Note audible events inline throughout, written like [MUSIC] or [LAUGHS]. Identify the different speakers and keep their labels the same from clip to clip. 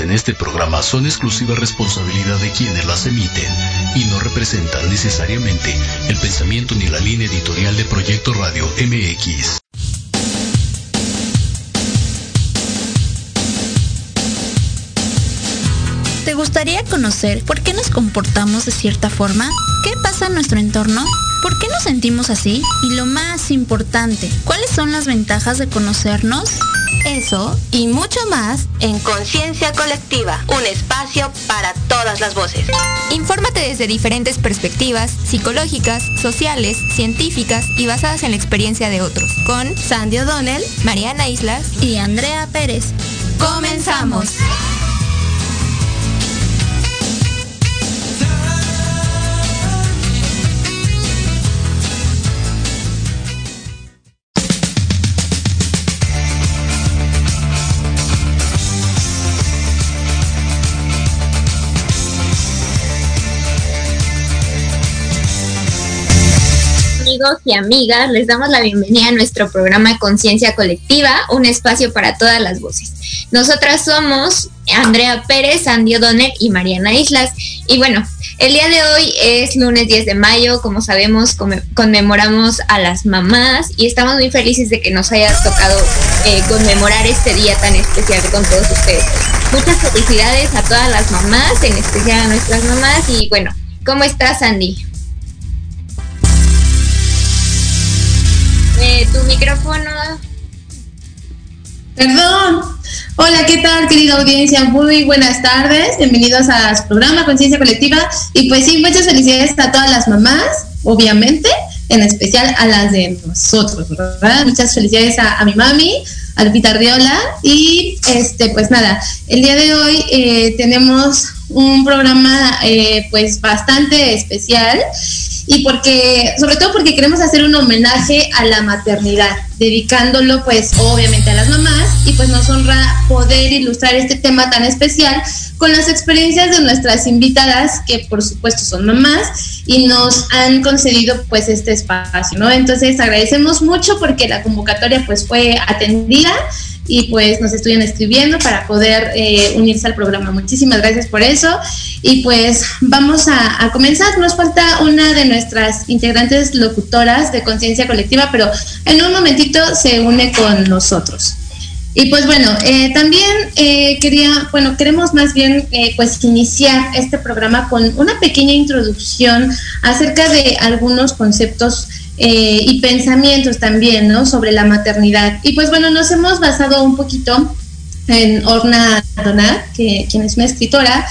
Speaker 1: en este programa son exclusiva responsabilidad de quienes las emiten y no representan necesariamente el pensamiento ni la línea editorial de Proyecto Radio MX.
Speaker 2: ¿Te gustaría conocer por qué nos comportamos de cierta forma? ¿Qué pasa en nuestro entorno? ¿Por qué nos sentimos así? Y lo más importante, ¿cuáles son las ventajas de conocernos?
Speaker 3: Eso y mucho más en Conciencia Colectiva, un espacio para todas las voces.
Speaker 4: Infórmate desde diferentes perspectivas psicológicas, sociales, científicas y basadas en la experiencia de otros, con Sandy O'Donnell, Mariana Islas
Speaker 2: y Andrea Pérez.
Speaker 4: ¡Comenzamos!
Speaker 5: Amigos y amigas, les damos la bienvenida a nuestro programa Conciencia Colectiva, un espacio para todas las voces. Nosotras somos Andrea Pérez, Andy O'Donnell y Mariana Islas. Y bueno, el día de hoy es lunes 10 de mayo, como sabemos, conmemoramos a las mamás y estamos muy felices de que nos haya tocado eh, conmemorar este día tan especial con todos ustedes. Muchas felicidades a todas las mamás, en especial a nuestras mamás. Y bueno, ¿cómo estás, Andy? Abre tu micrófono.
Speaker 6: Perdón. Hola, ¿qué tal, querida audiencia? Muy buenas tardes. Bienvenidos a su programa Conciencia Colectiva. Y pues sí, muchas felicidades a todas las mamás, obviamente, en especial a las de nosotros, ¿verdad? Muchas felicidades a, mi mami, a Lupita Ardiola. Y este, pues nada, el día de hoy eh, tenemos un programa eh, pues bastante especial y porque, sobre todo porque queremos hacer un homenaje a la maternidad, dedicándolo pues obviamente a las mamás y pues nos honra poder ilustrar este tema tan especial con las experiencias de nuestras invitadas, que por supuesto son mamás y nos han concedido pues este espacio, ¿no? Entonces agradecemos mucho porque la convocatoria pues fue atendida y pues nos estuvieron escribiendo para poder eh, unirse al programa. Muchísimas gracias por eso. Y pues vamos a, comenzar. Nos falta una de nuestras integrantes locutoras de conciencia colectiva, pero en un momentito se une con nosotros. Y pues bueno, eh, también eh, quería, bueno, queremos más bien pues iniciar este programa con una pequeña introducción acerca de algunos conceptos eh, y pensamientos también, ¿no? Sobre la maternidad. Y pues bueno, nos hemos basado un poquito en Orna Donat, que, quien es una escritora,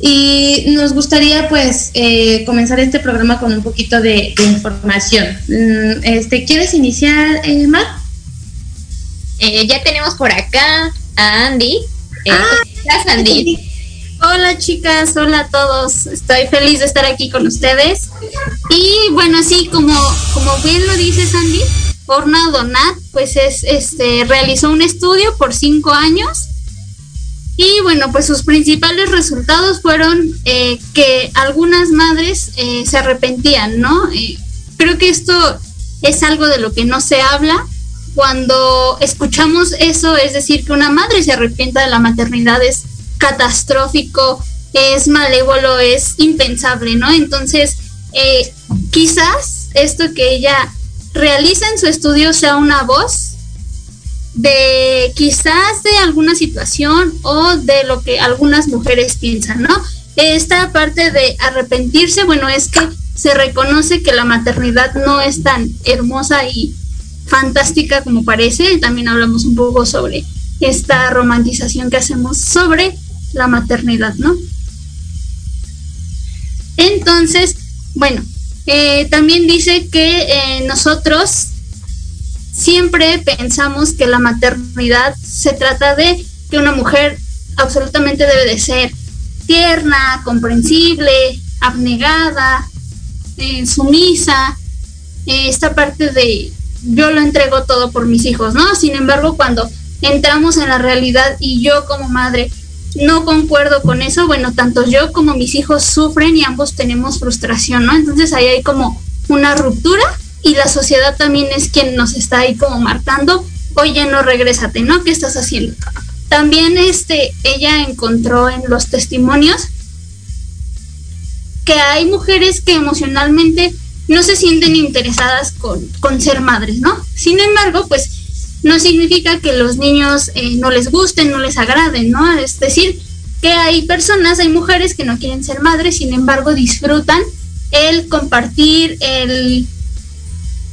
Speaker 6: y nos gustaría pues eh, comenzar este programa con un poquito de, información. Mm, este, ¿Quieres iniciar, eh, Mar?
Speaker 5: Eh, ya tenemos por acá a Andy.
Speaker 7: ah, Andy? Hola chicas, hola a todos. Estoy feliz de estar aquí con ustedes. Y bueno, sí, como, como bien lo dice Sandy, Orna Donat, pues es, este, realizó un estudio por cinco años. Y bueno, pues sus principales resultados fueron eh, que algunas madres eh, se arrepentían, ¿no? Eh, creo que esto es algo de lo que no se habla. Cuando escuchamos eso, es decir, que una madre se arrepienta de la maternidad es catastrófico, es malévolo, es impensable, ¿no? Entonces, eh, quizás esto que ella realiza en su estudio sea una voz de quizás de alguna situación o de lo que algunas mujeres piensan, ¿no? Esta parte de arrepentirse, bueno, es que se reconoce que la maternidad no es tan hermosa y fantástica como parece. También hablamos un poco sobre esta romantización que hacemos sobre la maternidad, ¿no? Entonces, bueno, eh, también dice que eh, nosotros siempre pensamos que la maternidad se trata de que una mujer absolutamente debe de ser tierna, comprensible, abnegada, eh, sumisa, esta parte de yo lo entrego todo por mis hijos, ¿no? Sin embargo, cuando entramos en la realidad y yo como madre no concuerdo con eso, bueno, tanto yo como mis hijos sufren y ambos tenemos frustración, ¿no? Entonces ahí hay como una ruptura y la sociedad también es quien nos está ahí como marcando, oye, no regrésate, ¿no? ¿Qué estás haciendo? También este, ella encontró en los testimonios que hay mujeres que emocionalmente no se sienten interesadas con, con ser madres, ¿no? Sin embargo, pues no significa que los niños eh, no les gusten, no les agraden, ¿no? Es decir, que hay personas, hay mujeres que no quieren ser madres, sin embargo disfrutan el compartir, el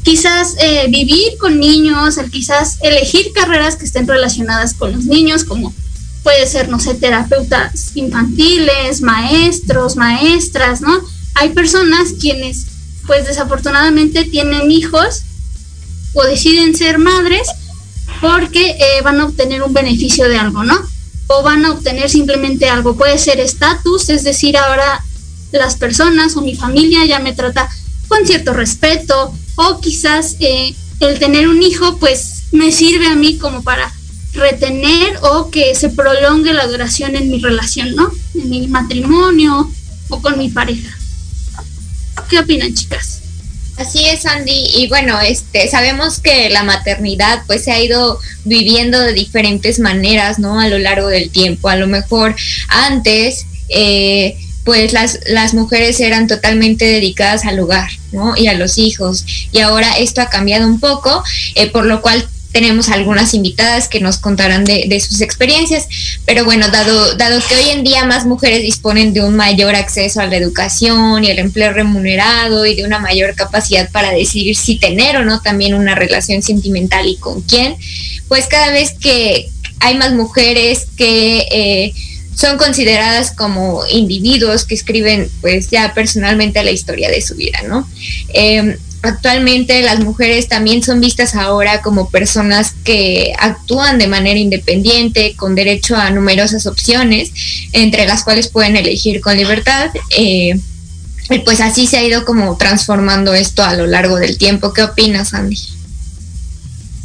Speaker 7: quizás eh, vivir con niños, el quizás elegir carreras que estén relacionadas con los niños, como puede ser, no sé, terapeutas infantiles, maestros, maestras, ¿no? Hay personas quienes, pues desafortunadamente tienen hijos o deciden ser madres porque eh, van a obtener un beneficio de algo, ¿no? O van a obtener simplemente algo. Puede ser estatus, es decir, ahora las personas o mi familia ya me trata con cierto respeto, o quizás eh, el tener un hijo, pues me sirve a mí como para retener o que se prolongue la duración en mi relación, ¿no? En mi matrimonio o con mi pareja. ¿Qué opinan, chicas?
Speaker 5: Así es, Andy. Y bueno, este, sabemos que la maternidad pues se ha ido viviendo de diferentes maneras, ¿no? A lo largo del tiempo. A lo mejor antes, eh, pues las, las mujeres eran totalmente dedicadas al hogar, ¿no? Y a los hijos. Y ahora esto ha cambiado un poco, eh, por lo cual tenemos algunas invitadas que nos contarán de, sus experiencias, pero bueno, dado, dado que hoy en día más mujeres disponen de un mayor acceso a la educación y el empleo remunerado y de una mayor capacidad para decidir si tener o no también una relación sentimental y con quién, pues cada vez que hay más mujeres que... Eh, son consideradas como individuos que escriben pues ya personalmente la historia de su vida, ¿no? Em, actualmente las mujeres también son vistas ahora como personas que actúan de manera independiente, con derecho a numerosas opciones, entre las cuales pueden elegir con libertad. Eh, y pues así se ha ido como transformando esto a lo largo del tiempo. ¿Qué opinas, Andy?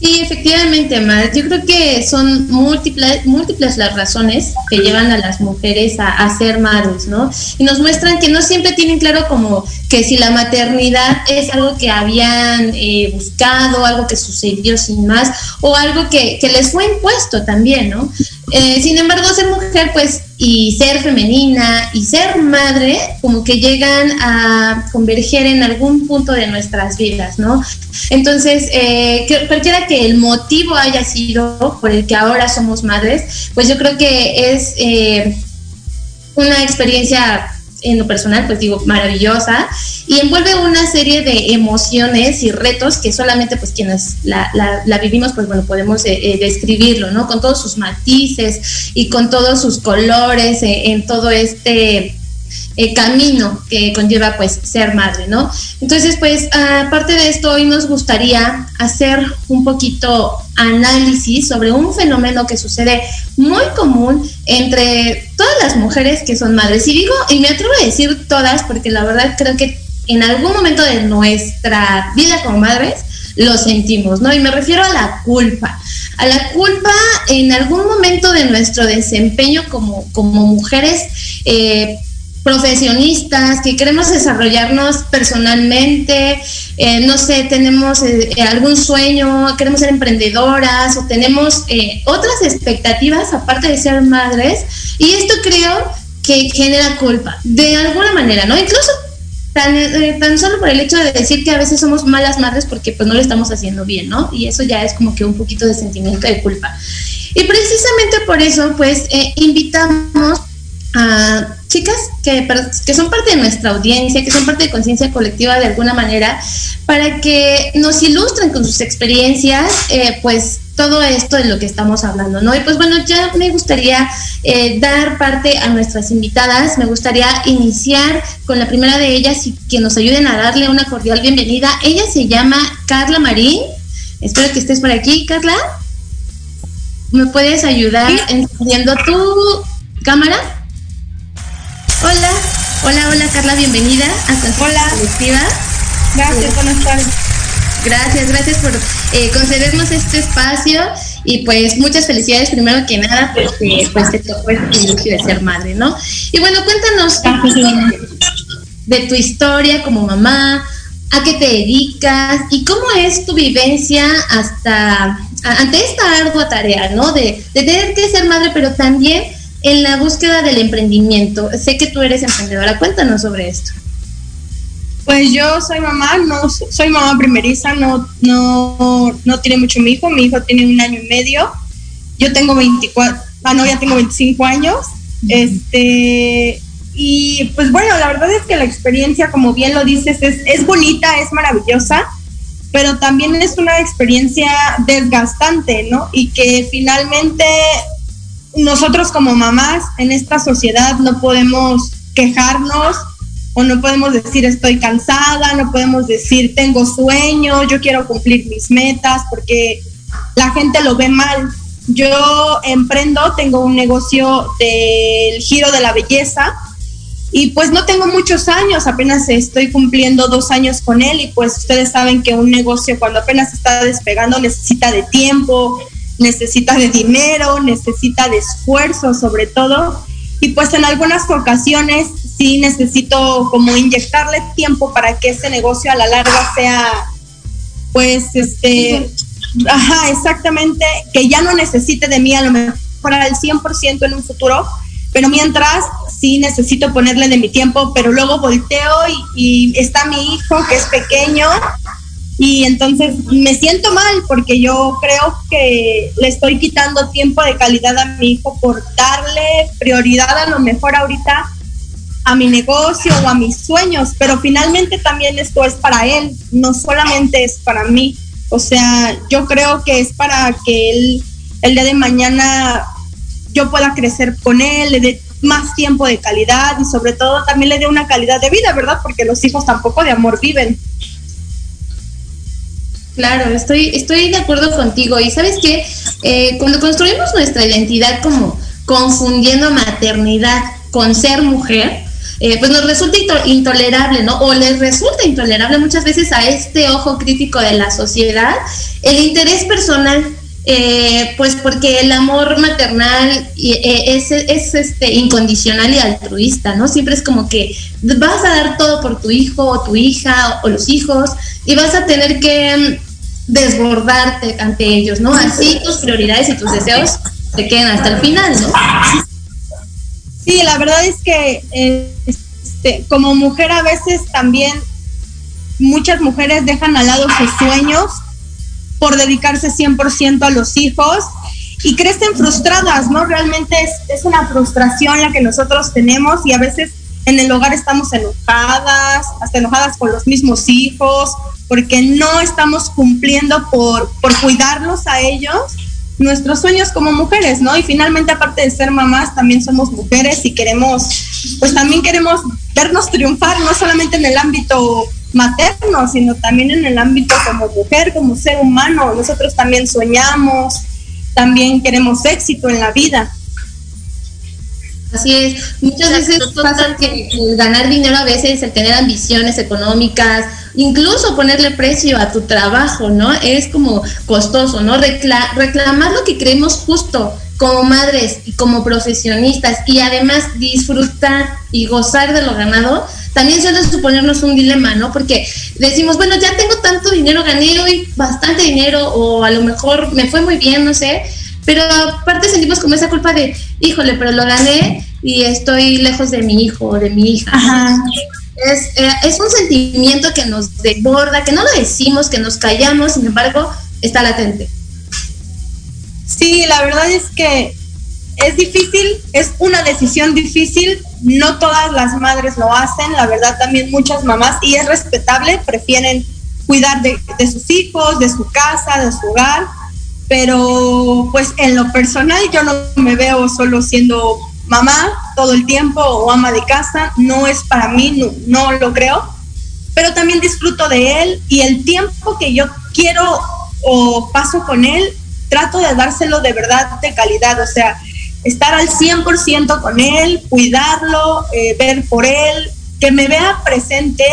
Speaker 6: Sí, efectivamente, Mar. Yo creo que son múltiples, múltiples las razones que llevan a las mujeres a, ser madres, ¿no? Y nos muestran que no siempre tienen claro como que si la maternidad es algo que habían eh, buscado, algo que sucedió sin más, o algo que, que les fue impuesto también, ¿no? Eh, sin embargo, ser mujer, pues, y ser femenina y ser madre, como que llegan a converger en algún punto de nuestras vidas, ¿no? Entonces, eh, cualquiera que el motivo haya sido por el que ahora somos madres, pues yo creo que es eh, una experiencia en lo personal, pues digo, maravillosa, y envuelve una serie de emociones y retos que solamente pues quienes la, la, vivimos, pues bueno, podemos eh, eh, describirlo, ¿no? Con todos sus matices y con todos sus colores eh, en todo este camino que conlleva pues ser madre, ¿no? Entonces pues aparte de esto hoy nos gustaría hacer un poquito análisis sobre un fenómeno que sucede muy común entre todas las mujeres que son madres. Y digo, y me atrevo a decir todas porque la verdad creo que en algún momento de nuestra vida como madres lo sentimos, ¿no? Y me refiero a la culpa. A la culpa en algún momento de nuestro desempeño como, como mujeres eh, profesionistas, que queremos desarrollarnos personalmente, eh, no sé, tenemos eh, algún sueño, queremos ser emprendedoras o tenemos eh, otras expectativas aparte de ser madres y esto creo que genera culpa, de alguna manera, ¿no? Incluso tan, tan solo por el hecho de decir que a veces somos malas madres porque pues no lo estamos haciendo bien, ¿no? Y eso ya es como que un poquito de sentimiento de culpa. Y precisamente por eso pues invitamos a chicas que, que son parte de nuestra audiencia, que son parte de conciencia colectiva de alguna manera, para que nos ilustren con sus experiencias, eh, pues todo esto de lo que estamos hablando, ¿no? Y pues bueno, ya me gustaría eh, dar parte a nuestras invitadas, me gustaría iniciar con la primera de ellas y que nos ayuden a darle una cordial bienvenida. Ella se llama Carla Marín, espero que estés por aquí, Carla. ¿Me puedes ayudar encendiendo tu cámara? Hola, hola, hola Carla, bienvenida a Conciencia Colectiva.
Speaker 8: Gracias, buenas tardes.
Speaker 6: Gracias, gracias por eh, concedernos este espacio y pues muchas felicidades primero que nada porque pues te tocó el inicio de ser madre, ¿no? Y bueno, cuéntanos de, tu historia como mamá, a qué te dedicas y cómo es tu vivencia hasta ante esta ardua tarea, ¿no? De, de tener que ser madre, pero también en la búsqueda del emprendimiento. Sé que tú eres emprendedora, cuéntanos sobre esto.
Speaker 8: Pues yo soy mamá, no soy mamá primeriza, no, no, no tiene mucho mi hijo, mi hijo tiene un año y medio, yo tengo 24, ah no, ya tengo 25 años, este, y pues bueno, la verdad es que la experiencia, como bien lo dices, es, es bonita, es maravillosa, pero también es una experiencia desgastante, ¿no? Y que finalmente nosotros como mamás en esta sociedad no podemos quejarnos o no podemos decir estoy cansada, no podemos decir tengo sueño, yo quiero cumplir mis metas, porque la gente lo ve mal. Yo emprendo, tengo un negocio del giro de la belleza y pues no tengo muchos años, apenas estoy cumpliendo dos años con él y pues ustedes saben que un negocio cuando apenas está despegando necesita de tiempo, necesita de dinero, necesita de esfuerzo sobre todo. Y pues en algunas ocasiones sí necesito como inyectarle tiempo para que ese negocio a la larga sea, pues, este, ajá, exactamente, que ya no necesite de mí a lo mejor al 100% en un futuro, pero mientras sí necesito ponerle de mi tiempo, pero luego volteo y, y está mi hijo que es pequeño y entonces me siento mal porque yo creo que le estoy quitando tiempo de calidad a mi hijo por darle prioridad a lo mejor ahorita a mi negocio o a mis sueños, pero finalmente también esto es para él, no solamente es para mí. O sea, yo creo que es para que él el día de mañana yo pueda crecer con él, le dé más tiempo de calidad y sobre todo también le dé una calidad de vida, ¿verdad? Porque los hijos tampoco de amor viven.
Speaker 6: Claro, estoy, estoy de acuerdo contigo. Y sabes que eh, cuando construimos nuestra identidad como confundiendo maternidad con ser mujer, eh, pues nos resulta intolerable, ¿no? O les resulta intolerable muchas veces a este ojo crítico de la sociedad el interés personal eh, pues porque el amor maternal es, es, este, incondicional y altruista, ¿no? Siempre es como que vas a dar todo por tu hijo o tu hija o, los hijos y vas a tener que desbordarte ante ellos, ¿no? Así tus prioridades y tus deseos te queden hasta el final, ¿no?
Speaker 8: Sí, la verdad es que este, como mujer a veces también muchas mujeres dejan al lado sus sueños por dedicarse 100% a los hijos y crecen frustradas, ¿no? Realmente es, es, una frustración la que nosotros tenemos y a veces en el hogar estamos enojadas, hasta enojadas con los mismos hijos, porque no estamos cumpliendo por, por cuidarlos a ellos nuestros sueños como mujeres, ¿no? Y finalmente, aparte de ser mamás, también somos mujeres y queremos, pues también queremos vernos triunfar, no solamente en el ámbito materno, sino también en el ámbito como mujer, como ser humano. Nosotros también soñamos, también queremos éxito en la vida.
Speaker 6: Así es, muchas veces pasa que el ganar dinero a veces, el tener ambiciones económicas, incluso ponerle precio a tu trabajo, ¿no? Es como costoso, ¿no? reclamar lo que creemos justo como madres y como profesionistas y además disfrutar y gozar de lo ganado, también suele suponernos un dilema, ¿no? Porque decimos, bueno, ya tengo tanto dinero, gané hoy bastante dinero o a lo mejor me fue muy bien, no sé, pero aparte sentimos como esa culpa de, híjole, pero lo gané y estoy lejos de mi hijo o de mi hija. Es, eh, es un sentimiento que nos desborda, que no lo decimos, que nos callamos, sin embargo, está latente.
Speaker 8: Sí, la verdad es que es difícil, es una decisión difícil, no todas las madres lo hacen, la verdad también muchas mamás, y es respetable, prefieren cuidar de, sus hijos, de su casa, de su hogar, pero pues en lo personal yo no me veo solo siendo mamá todo el tiempo o ama de casa, no es para mí, no, lo creo, pero también disfruto de él y el tiempo que yo quiero o paso con él, trato de dárselo de verdad de calidad, o sea, estar al 100% con él, cuidarlo, eh, ver por él, que me vea presente,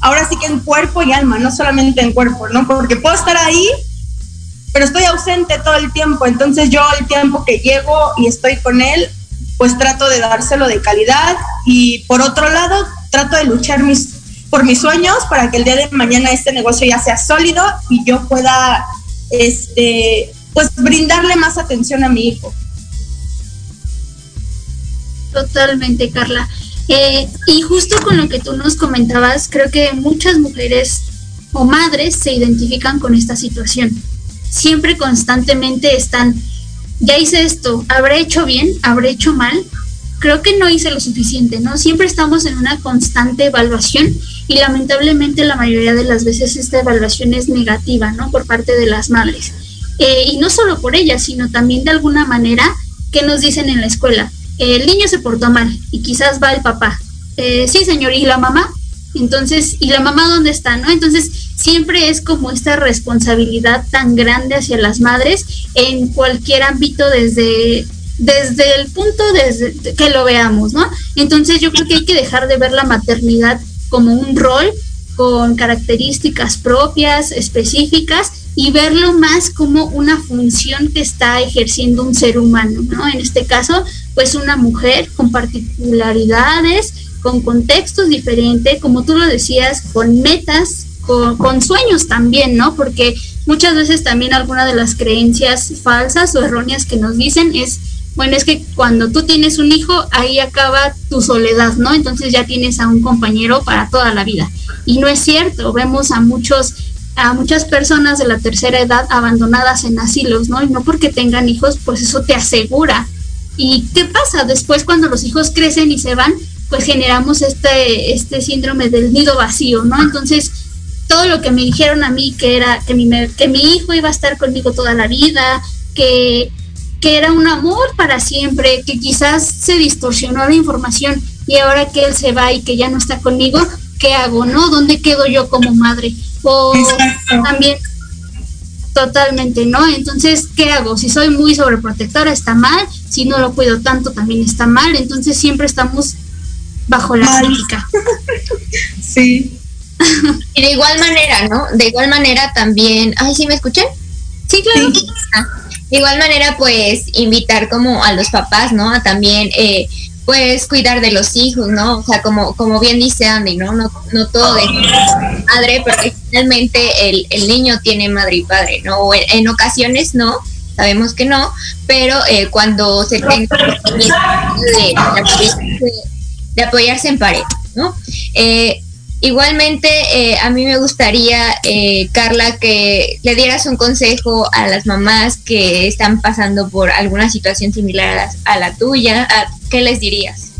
Speaker 8: ahora sí que en cuerpo y alma, no solamente en cuerpo, ¿no? Porque puedo estar ahí, pero estoy ausente todo el tiempo, entonces yo el tiempo que llego y estoy con él, pues trato de dárselo de calidad y por otro lado, trato de luchar mis, por mis sueños para que el día de mañana este negocio ya sea sólido y yo pueda, este, pues brindarle más atención a mi hijo.
Speaker 7: Totalmente, Carla. Eh, y justo con lo que tú nos comentabas, creo que muchas mujeres o madres se identifican con esta situación. Siempre constantemente están, ya hice esto, habré hecho bien, habré hecho mal, creo que no hice lo suficiente, ¿no? Siempre estamos en una constante evaluación y lamentablemente la mayoría de las veces esta evaluación es negativa, ¿no? Por parte de las madres. Eh, y no solo por ellas, sino también de alguna manera que nos dicen en la escuela, el niño se portó mal y quizás va el papá. Eh, sí, señor, ¿y la mamá? Entonces, ¿y la mamá dónde está? ¿No? Entonces, siempre es como esta responsabilidad tan grande hacia las madres en cualquier ámbito desde desde el punto desde que lo veamos, ¿no? Entonces, yo creo que hay que dejar de ver la maternidad como un rol con características propias, específicas, y verlo más como una función que está ejerciendo un ser humano, ¿no? En este caso, pues una mujer con particularidades, con contextos diferentes, como tú lo decías, con metas, con, sueños también, ¿no? Porque muchas veces también alguna de las creencias falsas o erróneas que nos dicen es, bueno, es que cuando tú tienes un hijo, ahí acaba tu soledad, ¿no? Entonces ya tienes a un compañero para toda la vida. Y no es cierto, vemos a muchos a muchas personas de la tercera edad abandonadas en asilos, ¿no? Y no porque tengan hijos, pues eso te asegura. ¿Y qué pasa? Después cuando los hijos crecen y se van, pues generamos este, este síndrome del nido vacío, ¿no? Entonces, todo lo que me dijeron a mí, que era que mi, que mi hijo iba a estar conmigo toda la vida, que, que era un amor para siempre, que quizás se distorsionó la información y ahora que él se va y que ya no está conmigo, ¿qué hago, no? ¿Dónde quedo yo como madre? O también totalmente, ¿no? Entonces, ¿qué hago? Si soy muy sobreprotectora está mal, si no lo cuido tanto también está mal, entonces siempre estamos bajo la crítica. [LAUGHS]
Speaker 8: sí. [LAUGHS]
Speaker 5: y de igual manera, ¿no? De igual manera también, ay, ¿sí me escuché?
Speaker 7: Sí, claro.
Speaker 5: Ah, de igual manera, pues, invitar como a los papás, ¿no? A también, eh, pues, cuidar de los hijos, ¿no? O sea, como, como bien dice Andy, ¿no? No, no todo de madre, porque finalmente el, el niño tiene madre y padre, ¿no? O en, ocasiones no, sabemos que no, pero eh, cuando se tenga de, de, apoyarse en pareja, ¿no? Eh, Igualmente, eh, a mí me gustaría, eh, Carla, que le dieras un consejo a las mamás que están pasando por alguna situación similar a la, tuya. ¿Qué les dirías?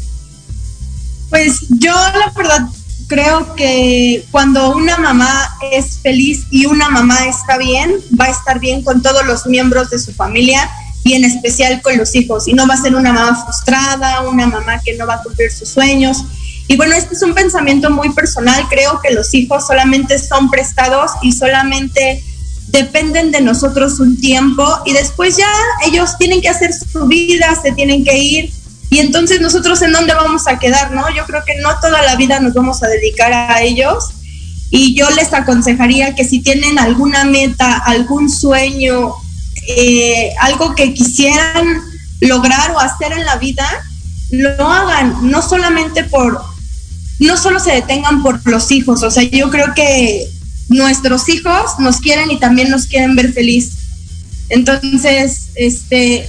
Speaker 8: Pues yo la verdad creo que cuando una mamá es feliz y una mamá está bien, va a estar bien con todos los miembros de su familia y en especial con los hijos. Y no va a ser una mamá frustrada, una mamá que no va a cumplir sus sueños y bueno, este es un pensamiento muy personal. Creo que los hijos solamente son prestados y solamente dependen de nosotros un tiempo y después ya ellos tienen que hacer su vida, se tienen que ir. Y entonces nosotros en dónde vamos a quedar, ¿no? Yo creo que no toda la vida nos vamos a dedicar a ellos. Y yo les aconsejaría que si tienen alguna meta, algún sueño, eh, algo que quisieran lograr o hacer en la vida, lo hagan, no solamente por, no solo se detengan por los hijos, o sea, yo creo que nuestros hijos nos quieren y también nos quieren ver feliz. Entonces, este,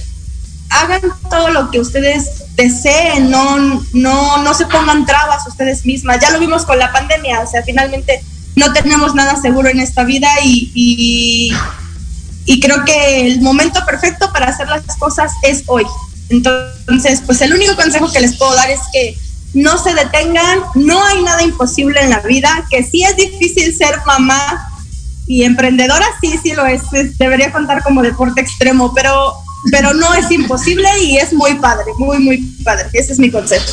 Speaker 8: hagan todo lo que ustedes deseen, no, no, no se pongan trabas ustedes mismas. Ya lo vimos con la pandemia, o sea, finalmente no tenemos nada seguro en esta vida y, y, y creo que el momento perfecto para hacer las cosas es hoy. Entonces, pues el único consejo que les puedo dar es que no se detengan, no hay nada imposible en la vida, que sí es difícil ser mamá y emprendedora, sí, sí lo es, debería contar como deporte extremo, pero, pero no es imposible y es muy padre, muy, muy padre, ese es mi consejo.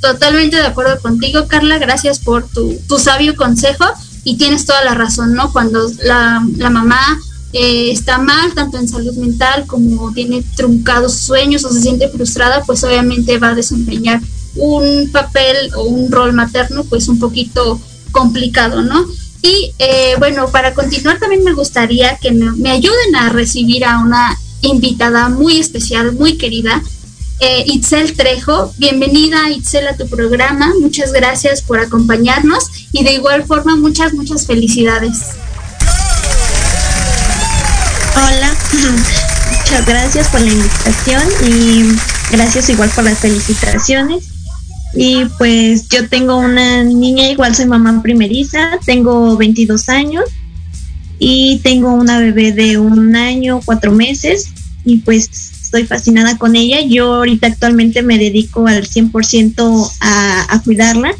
Speaker 7: Totalmente de acuerdo contigo, Carla, gracias por tu, tu sabio consejo y tienes toda la razón, ¿no? Cuando la, la mamá eh, está mal, tanto en salud mental como tiene truncados sueños o se siente frustrada, pues obviamente va a desempeñar un papel o un rol materno pues un poquito complicado, ¿no? Y eh, bueno, para continuar también me gustaría que me, ayuden a recibir a una invitada muy especial, muy querida, eh, Itzel Trejo. Bienvenida Itzel a tu programa, muchas gracias por acompañarnos y de igual forma muchas, muchas felicidades.
Speaker 9: Hola, [LAUGHS] muchas gracias por la invitación y gracias igual por las felicitaciones. Y pues yo tengo una niña, igual soy mamá primeriza, tengo 22 años y tengo una bebé de un año, cuatro meses y pues estoy fascinada con ella. Yo ahorita actualmente me dedico al 100% a, a cuidarla,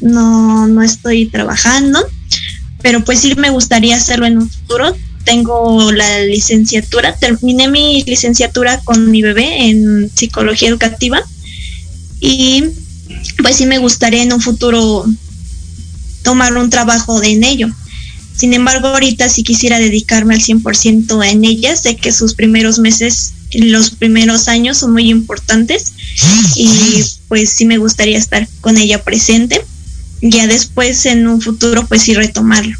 Speaker 9: no, no estoy trabajando, pero pues sí me gustaría hacerlo en un futuro tengo la licenciatura, terminé mi licenciatura con mi bebé en psicología educativa y pues sí me gustaría en un futuro tomar un trabajo en ello. Sin embargo, ahorita si quisiera dedicarme al 100% en ella, sé que sus primeros meses, los primeros años son muy importantes y pues sí me gustaría estar con ella presente. Ya después en un futuro pues sí retomarlo.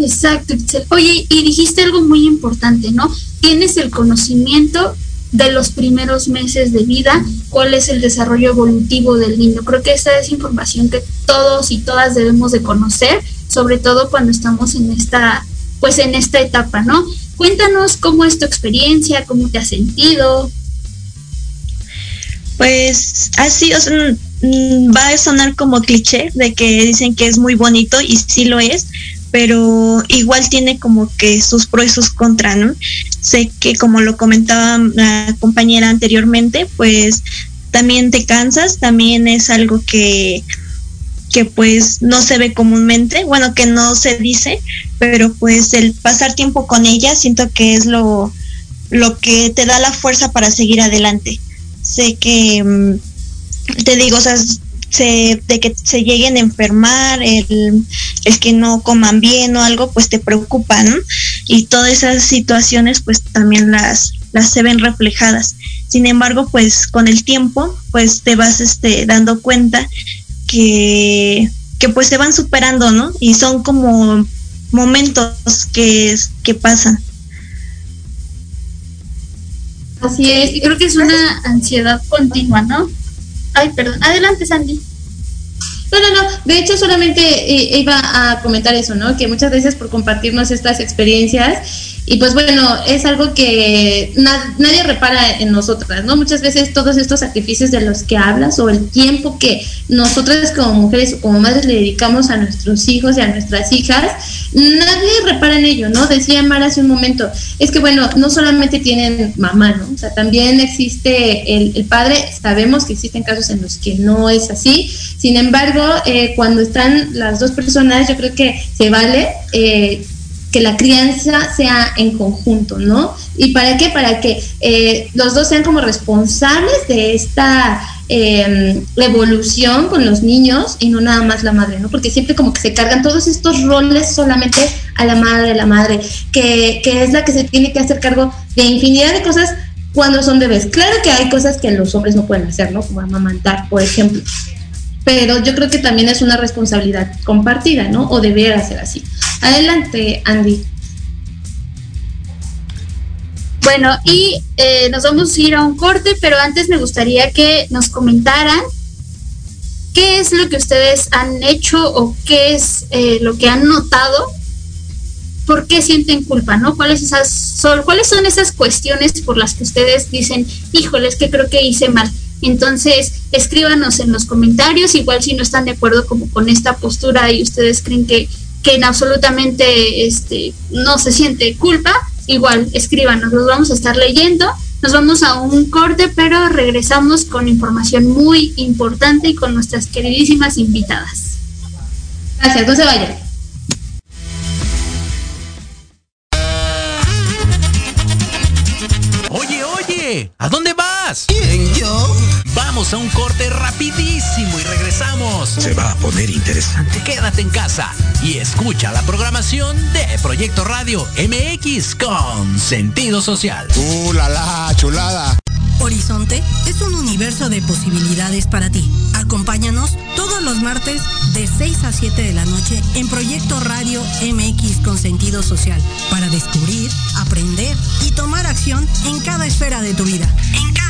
Speaker 7: Exacto, Oye, y dijiste algo muy importante, ¿no? Tienes el conocimiento de los primeros meses de vida, cuál es el desarrollo evolutivo del niño. Creo que esa es información que todos y todas debemos de conocer, sobre todo cuando estamos en esta, pues en esta etapa, ¿no? Cuéntanos cómo es tu experiencia, cómo te has sentido.
Speaker 9: Pues así, o sea, mm, va a sonar como cliché de que dicen que es muy bonito y sí lo es, pero igual tiene como que sus pros y sus contras, ¿no? Sé que como lo comentaba la compañera anteriormente, pues también te cansas, también es algo que que pues no se ve comúnmente, bueno, que no se dice, pero pues el pasar tiempo con ella siento que es lo, lo que te da la fuerza para seguir adelante. Sé que, mm, te digo, o sea, se, de que se lleguen a enfermar, el, el, que no coman bien o algo, pues te preocupa, ¿no? Y todas esas situaciones pues también las, las se ven reflejadas. Sin embargo, pues con el tiempo, pues te vas este, dando cuenta que, que pues se van superando, ¿no? Y son como momentos que, que pasan.
Speaker 7: Así es, creo que es una ansiedad continua, ¿no? Ay, perdón. Adelante, Sandy.
Speaker 6: No, no, no. De hecho, solamente eh, iba a comentar eso, ¿no? Que muchas veces por compartirnos estas experiencias y pues bueno, es algo que nadie repara en nosotras, ¿no? Muchas veces todos estos sacrificios de los que hablas o el tiempo que nosotras como mujeres o como madres le dedicamos a nuestros hijos y a nuestras hijas, nadie repara en ello, ¿no? Decía Mara hace un momento, es que bueno, no solamente tienen mamá, ¿no? O sea, también existe el, padre, sabemos que existen casos en los que no es así, sin embargo, eh, cuando están las dos personas, yo creo que se vale. Eh, que la crianza sea en conjunto, ¿no? ¿Y para qué? Para que eh, los dos sean como responsables de esta em, evolución con los niños y no nada más la madre, ¿no? Porque siempre como que se cargan todos estos roles solamente a la madre, la madre, que, que es la que se tiene que hacer cargo de infinidad de cosas cuando son bebés. Claro que hay cosas que los hombres no pueden hacer, ¿no? Como amamantar, por ejemplo. Pero yo creo que también es una responsabilidad compartida, ¿no? O debería ser así. Adelante, Andy.
Speaker 7: Bueno, y eh, nos vamos a ir a un corte, pero antes me gustaría que nos comentaran qué es lo que ustedes han hecho o qué es eh, lo que han notado, por qué sienten culpa, ¿no? ¿Cuáles, esas son, ¿Cuáles son esas cuestiones por las que ustedes dicen, híjole, es que creo que hice mal? Entonces, escríbanos en los comentarios, igual si no están de acuerdo como con esta postura y ustedes creen que que en absolutamente este, no se siente culpa, igual escríbanos, los vamos a estar leyendo. Nos vamos a un corte, pero regresamos con información muy importante y con nuestras queridísimas invitadas.
Speaker 6: Gracias, no se vayan.
Speaker 10: Oye, oye, ¿a dónde vas? Vamos a un corte rapidísimo y regresamos.
Speaker 11: Se va a poner interesante.
Speaker 10: Quédate en casa y escucha la programación de Proyecto Radio MX con sentido social.
Speaker 11: ¡Uh, la, la chulada!
Speaker 12: Horizonte es un universo de posibilidades para ti. Acompáñanos todos los martes de 6 a 7 de la noche en Proyecto Radio MX con sentido social para descubrir, aprender y tomar acción en cada esfera de tu vida. En cada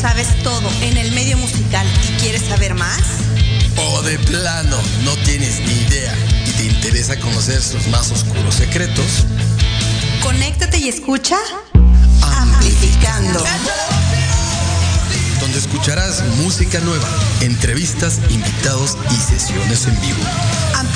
Speaker 12: Sabes todo en el medio musical y quieres saber más?
Speaker 11: O de plano no tienes ni idea y te interesa conocer sus más oscuros secretos.
Speaker 12: Conéctate y escucha Amplificando.
Speaker 11: Donde escucharás música nueva, entrevistas, invitados y sesiones en vivo.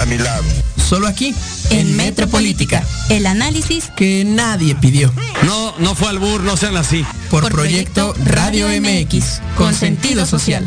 Speaker 13: a mi lado.
Speaker 14: Solo aquí,
Speaker 2: En Metropolítica, el análisis
Speaker 14: que nadie pidió.
Speaker 13: No, no fue al bur, no sean así.
Speaker 14: Por,
Speaker 2: Por
Speaker 14: proyecto,
Speaker 2: Proyecto
Speaker 14: Radio
Speaker 2: Radio
Speaker 14: MX, con sentido social.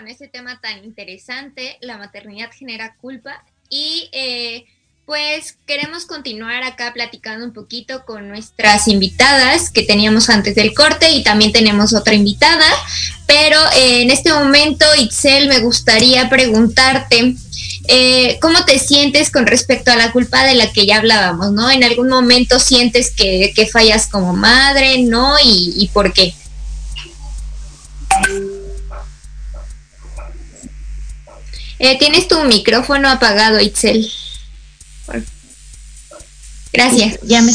Speaker 5: Con este tema tan interesante, la maternidad genera culpa y eh, pues queremos continuar acá platicando un poquito con nuestras invitadas que teníamos antes del corte y también tenemos otra invitada, pero eh, en este momento Itzel me gustaría preguntarte eh, ¿cómo te sientes con respecto a la culpa de la que ya hablábamos, no? ¿En algún momento sientes que, que fallas como madre, no? ¿Y, y por qué? Eh, tienes tu micrófono apagado, Itzel. Gracias.
Speaker 9: Ya me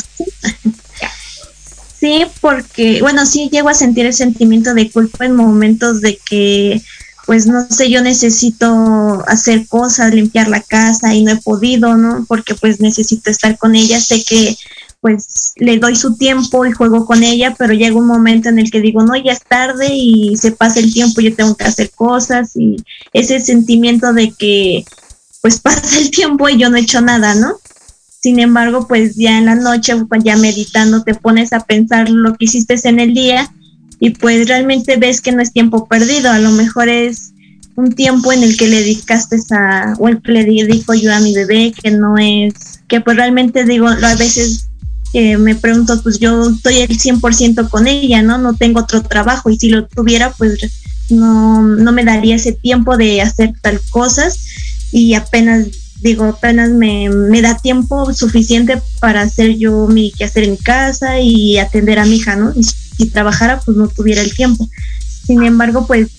Speaker 9: Sí, porque, bueno, sí llego a sentir el sentimiento de culpa en momentos de que, pues no sé, yo necesito hacer cosas, limpiar la casa y no he podido, ¿no? Porque pues necesito estar con ella. Sé que pues le doy su tiempo y juego con ella, pero llega un momento en el que digo, no, ya es tarde y se pasa el tiempo, yo tengo que hacer cosas y ese sentimiento de que pues [LAUGHS] pasa el tiempo y yo no he hecho nada, ¿no? Sin embargo, pues ya en la noche, pues, ya meditando, te pones a pensar lo que hiciste en el día y pues realmente ves que no es tiempo perdido, a lo mejor es un tiempo en el que le dedicaste a, o el que le dedico yo a mi bebé, que no es, que pues realmente digo, a veces eh, me pregunto, pues yo estoy el 100% con ella, ¿no? No tengo otro trabajo y si lo tuviera, pues no, no me daría ese tiempo de hacer tal cosas y apenas digo, apenas me, me da tiempo suficiente para hacer yo mi quehacer en casa y atender a mi hija, ¿no? Y si, si trabajara, pues no tuviera el tiempo. Sin embargo, pues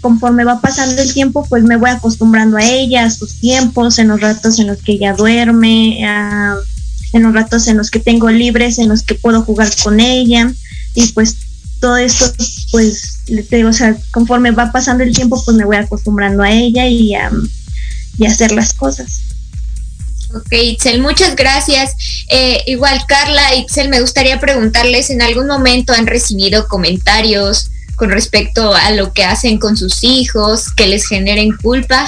Speaker 9: conforme va pasando el tiempo, pues me voy acostumbrando a ella, a sus tiempos, en los ratos en los que ella duerme, a- en los ratos en los que tengo libres, en los que puedo jugar con ella y pues todo esto, pues, le te digo, o sea, conforme va pasando el tiempo, pues me voy acostumbrando a ella y a, y a hacer las cosas.
Speaker 5: Ok, Itzel, muchas gracias. Eh, igual, Carla, Itzel, me gustaría preguntarles, ¿en algún momento han recibido comentarios con respecto a lo que hacen con sus hijos, que les generen culpa?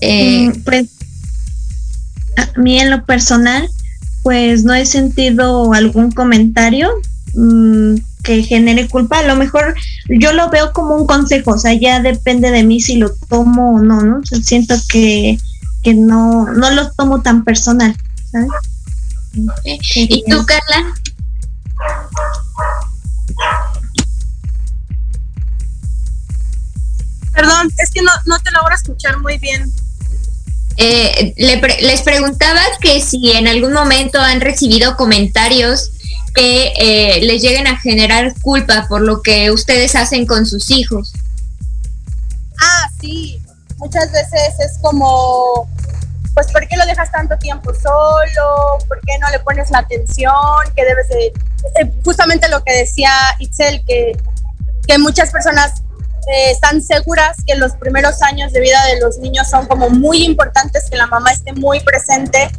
Speaker 5: Eh,
Speaker 9: Mm, pues a mí en lo personal, pues no he sentido algún comentario mm, que genere culpa. A lo mejor yo lo veo como un consejo, o sea, ya depende de mí si lo tomo o no, ¿no? O sea, siento que, que no, no lo tomo tan personal, ¿sabes?
Speaker 5: ¿Y tú, Carla?
Speaker 8: Perdón, es que no, no te logro escuchar muy bien.
Speaker 5: Eh, le les preguntaba que si en algún momento han recibido comentarios que eh, les lleguen a generar culpa por lo que ustedes hacen con sus hijos.
Speaker 8: Ah, sí. Muchas veces es como, pues, ¿por qué lo dejas tanto tiempo solo? ¿Por qué no le pones la atención que debes de... eh, justamente lo que decía Itzel, que, que muchas personas eh, están seguras que los primeros años de vida de los niños son como muy importantes, que la mamá esté muy presente.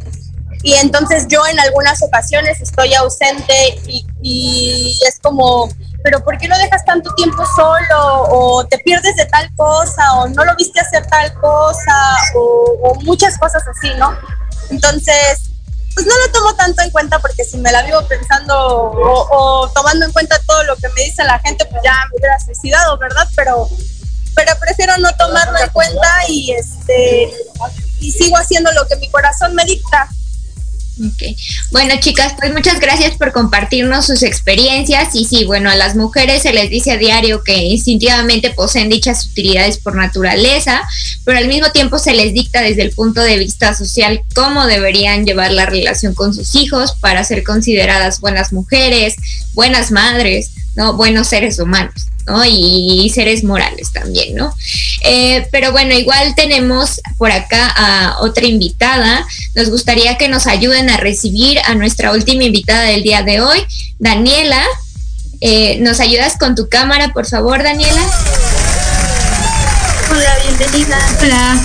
Speaker 8: Y entonces yo en algunas ocasiones estoy ausente y, y es como, pero ¿por qué lo dejas tanto tiempo solo? O te pierdes de tal cosa, o no lo viste hacer tal cosa, o, o muchas cosas así, ¿no? Entonces, pues no lo tomo tanto en cuenta porque si me la vivo pensando o, tomando en cuenta todo lo que me dice la gente, pues ya me hubiera suicidado, ¿verdad? Pero, pero prefiero no tomarlo en cuenta y este y sigo haciendo lo que mi corazón me dicta.
Speaker 5: Ok. Bueno, chicas, pues muchas gracias por compartirnos sus experiencias. Y sí, bueno, a las mujeres se les dice a diario que instintivamente poseen dichas utilidades por naturaleza, pero al mismo tiempo se les dicta desde el punto de vista social cómo deberían llevar la relación con sus hijos para ser consideradas buenas mujeres, buenas madres, ¿no? Buenos seres humanos. Y seres morales también, ¿no? Eh, pero bueno, igual tenemos por acá a otra invitada. Nos gustaría que nos ayuden a recibir a nuestra última invitada del día de hoy, Daniela. Eh, ¿Nos ayudas con tu cámara, por favor, Daniela?
Speaker 15: Hola, bienvenida. Hola.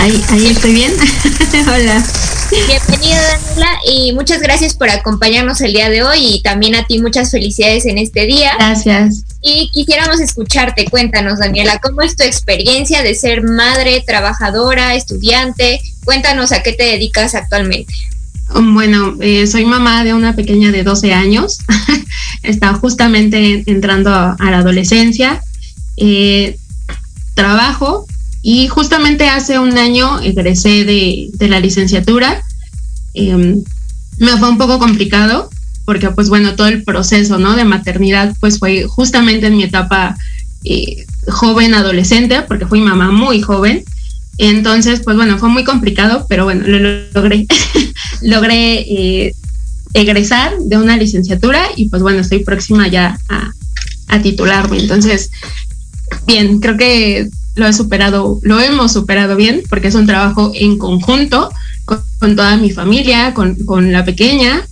Speaker 15: Ahí, ahí estoy bien. [LAUGHS] Hola.
Speaker 5: Bienvenida Daniela y muchas gracias por acompañarnos el día de hoy y también a ti muchas felicidades en este día.
Speaker 15: Gracias.
Speaker 5: Y quisiéramos escucharte, cuéntanos Daniela, ¿cómo es tu experiencia de ser madre, trabajadora, estudiante? Cuéntanos a qué te dedicas actualmente.
Speaker 15: Bueno, eh, soy mamá de una pequeña de 12 años, [LAUGHS] está justamente entrando a, la adolescencia. Eh, trabajo y justamente hace un año egresé de, la licenciatura. Em, me fue un poco complicado porque pues bueno, todo el proceso, ¿no? De maternidad pues fue justamente en mi etapa eh, joven, adolescente, porque fui mamá muy joven. Entonces, pues bueno, fue muy complicado, pero bueno, lo logré. [LAUGHS] logré eh, egresar de una licenciatura y pues bueno, estoy próxima ya a, a titularme. Entonces, bien, creo que lo he superado, lo hemos superado bien, porque es un trabajo en conjunto con, toda mi familia, con, la pequeña.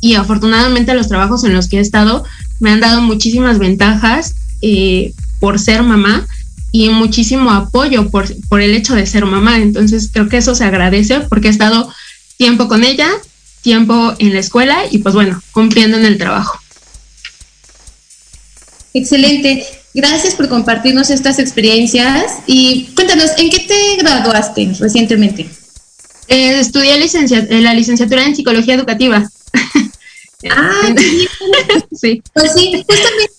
Speaker 15: Y afortunadamente los trabajos en los que he estado me han dado muchísimas ventajas eh, por ser mamá y muchísimo apoyo por, por el hecho de ser mamá. Entonces creo que eso se agradece porque he estado tiempo con ella, tiempo en la escuela y pues bueno, cumpliendo en el trabajo.
Speaker 6: Excelente. Gracias por compartirnos estas experiencias y cuéntanos, ¿en qué te graduaste recientemente?
Speaker 15: Eh, estudié eh, la licenciatura en psicología educativa. [LAUGHS]
Speaker 6: Ah, [LAUGHS] sí. Pues sí, justamente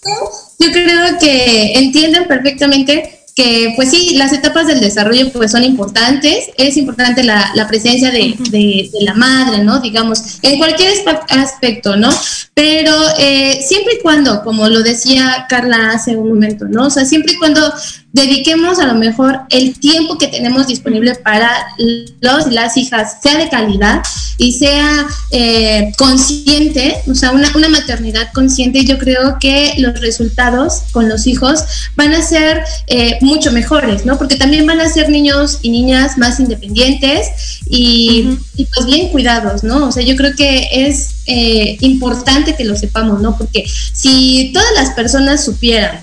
Speaker 6: yo creo que entienden perfectamente que pues sí, las etapas del desarrollo pues son importantes, es importante la, presencia de, de, la madre, ¿no? Digamos, en cualquier aspecto, ¿no? Pero eh, siempre y cuando, como lo decía Carla hace un momento, ¿no? O sea, siempre y cuando dediquemos a lo mejor el tiempo que tenemos disponible para los y las hijas, sea de calidad y sea eh, consciente, o sea, una, una maternidad consciente, yo creo que los resultados con los hijos van a ser eh, mucho mejores, ¿no? Porque también van a ser niños y niñas más independientes y, y pues bien cuidados, ¿no? O sea, yo creo que es eh, importante que lo sepamos, ¿no? Porque si todas las personas supieran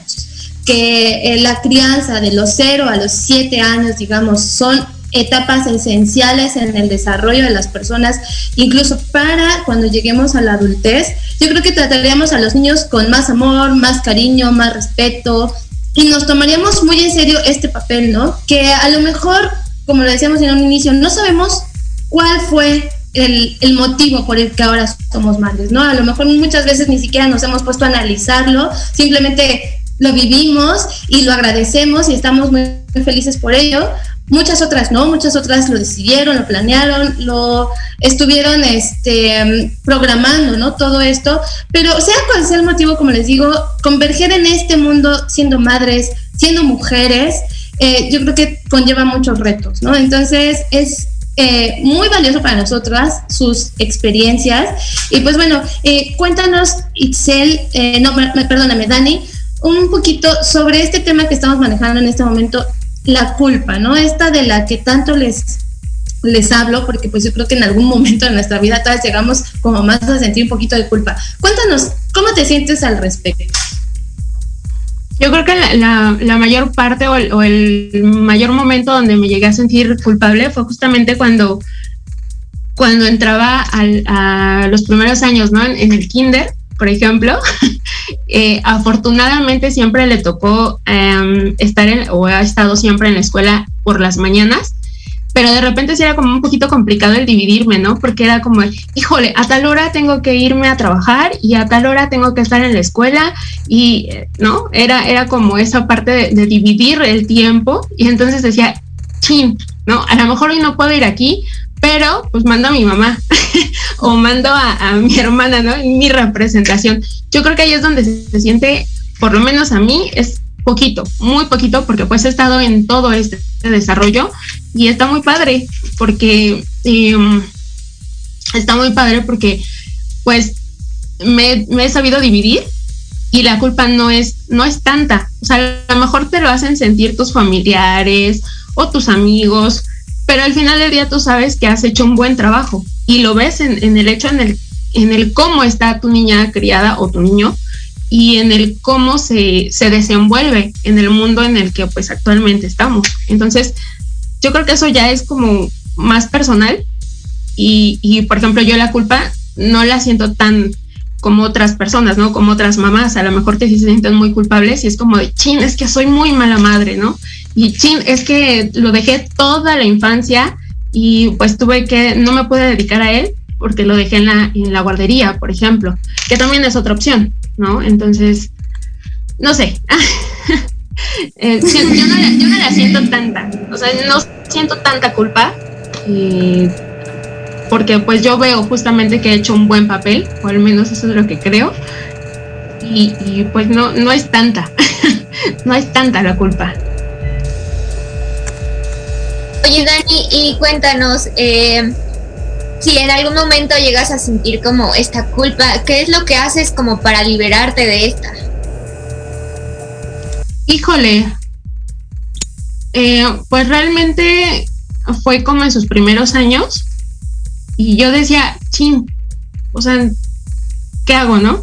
Speaker 6: que eh, la crianza de los 0 a los 7 años, digamos, son etapas esenciales en el desarrollo de las personas, incluso para cuando lleguemos a la adultez. Yo creo que trataríamos a los niños con más amor, más cariño, más respeto y nos tomaríamos muy en serio este papel, ¿no? Que a lo mejor, como lo decíamos en un inicio, no sabemos cuál fue el, el, motivo por el que ahora somos madres, ¿no? A lo mejor muchas veces ni siquiera nos hemos puesto a analizarlo, simplemente lo vivimos y lo agradecemos y estamos muy, felices por ello. Muchas otras no, muchas otras lo decidieron, lo planearon, lo estuvieron este, programando, ¿no? Todo esto, pero sea cual sea el motivo, como les digo, converger en este mundo siendo madres, siendo mujeres, eh, yo creo que conlleva muchos retos, ¿no? Entonces es eh, muy valioso para nosotras sus experiencias. Y pues bueno, eh, cuéntanos, Itzel, no, perdóname, Dani, un poquito sobre este tema que estamos manejando en este momento, la culpa, ¿no? Esta de la que tanto les, les hablo, porque pues yo creo que en algún momento de nuestra vida todas llegamos como más a sentir un poquito de culpa. Cuéntanos, ¿cómo te sientes al respecto?
Speaker 15: Yo creo que la, mayor parte o el, mayor momento donde me llegué a sentir culpable fue justamente cuando, cuando entraba a los primeros años, ¿no? En, el kinder por ejemplo, [LAUGHS] eh, afortunadamente siempre le tocó em, estar en, o ha estado siempre en la escuela por las mañanas. pero de repente sí era como un poquito complicado el dividirme, ¿no? Porque era como, híjole, a tal hora tengo que irme a trabajar y a tal hora tengo que estar en la escuela y, ¿no? Era, era como esa parte de, dividir el tiempo y entonces decía, chin, ¿no? A lo mejor hoy no puedo ir aquí, pero pues mando a mi mamá [LAUGHS] o mando a, mi hermana, ¿no? Mi representación. Yo creo que ahí es donde se siente, por lo menos a mí, es poquito, muy poquito, porque pues he estado en todo este desarrollo y está muy padre, porque em, está muy padre porque pues me, he sabido dividir y la culpa no es, no es tanta. O sea, a lo mejor te lo hacen sentir tus familiares o tus amigos, pero al final del día tú sabes que has hecho un buen trabajo y lo ves en, el hecho en el, en el cómo está tu niña criada o tu niño y en el cómo se, se desenvuelve en el mundo en el que pues actualmente estamos. Entonces, yo creo que eso ya es como más personal y, y, por ejemplo, yo la culpa no la siento tan como otras personas, ¿no? Como otras mamás, a lo mejor que sí sienten muy culpables y es como de, chin, es que soy muy mala madre, ¿no? Y chin, es que lo dejé toda la infancia y pues tuve que, no me pude dedicar a él porque lo dejé en la, en la guardería, por ejemplo, que también es otra opción. ¿no? Entonces, no sé. [LAUGHS] Eh, yo, no la, siento tanta, o sea, no siento tanta culpa, eh, porque pues yo veo justamente que he hecho un buen papel, o al menos eso es lo que creo, y, pues no, no es tanta, [LAUGHS] no es tanta la culpa.
Speaker 5: Oye, Dani, y cuéntanos, eh, si en algún momento llegas a sentir como esta culpa, ¿qué es lo que haces como para liberarte de esta?
Speaker 15: Híjole, eh, pues realmente fue como en sus primeros años y yo decía, chin, o sea, ¿qué hago, no?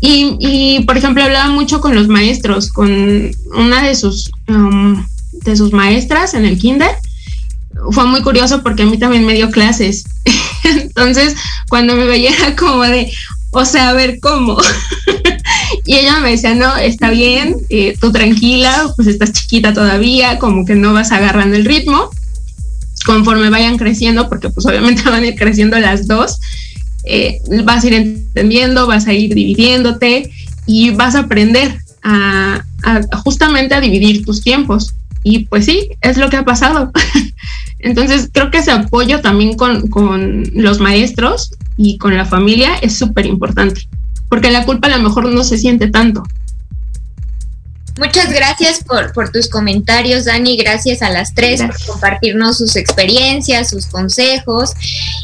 Speaker 15: Y, y por ejemplo, hablaba mucho con los maestros, con una de sus, um, de sus maestras en el kinder, fue muy curioso porque a mí también me dio clases. [LAUGHS] Entonces, cuando me veía como de, o sea, a ver cómo. [LAUGHS] y ella me decía, no, está bien, eh, tú tranquila, pues estás chiquita todavía, como que no vas agarrando el ritmo. Conforme vayan creciendo, porque pues obviamente [LAUGHS] van a ir creciendo las dos, eh, vas a ir entendiendo, vas a ir dividiéndote y vas a aprender a justamente a dividir tus tiempos. Y pues sí, es lo que ha pasado. Entonces, creo que ese apoyo también con, los maestros y con la familia es súper importante, porque la culpa a lo mejor no se siente tanto.
Speaker 5: Muchas gracias por, por, tus comentarios, Dani. Gracias a las tres por compartirnos sus experiencias, sus consejos.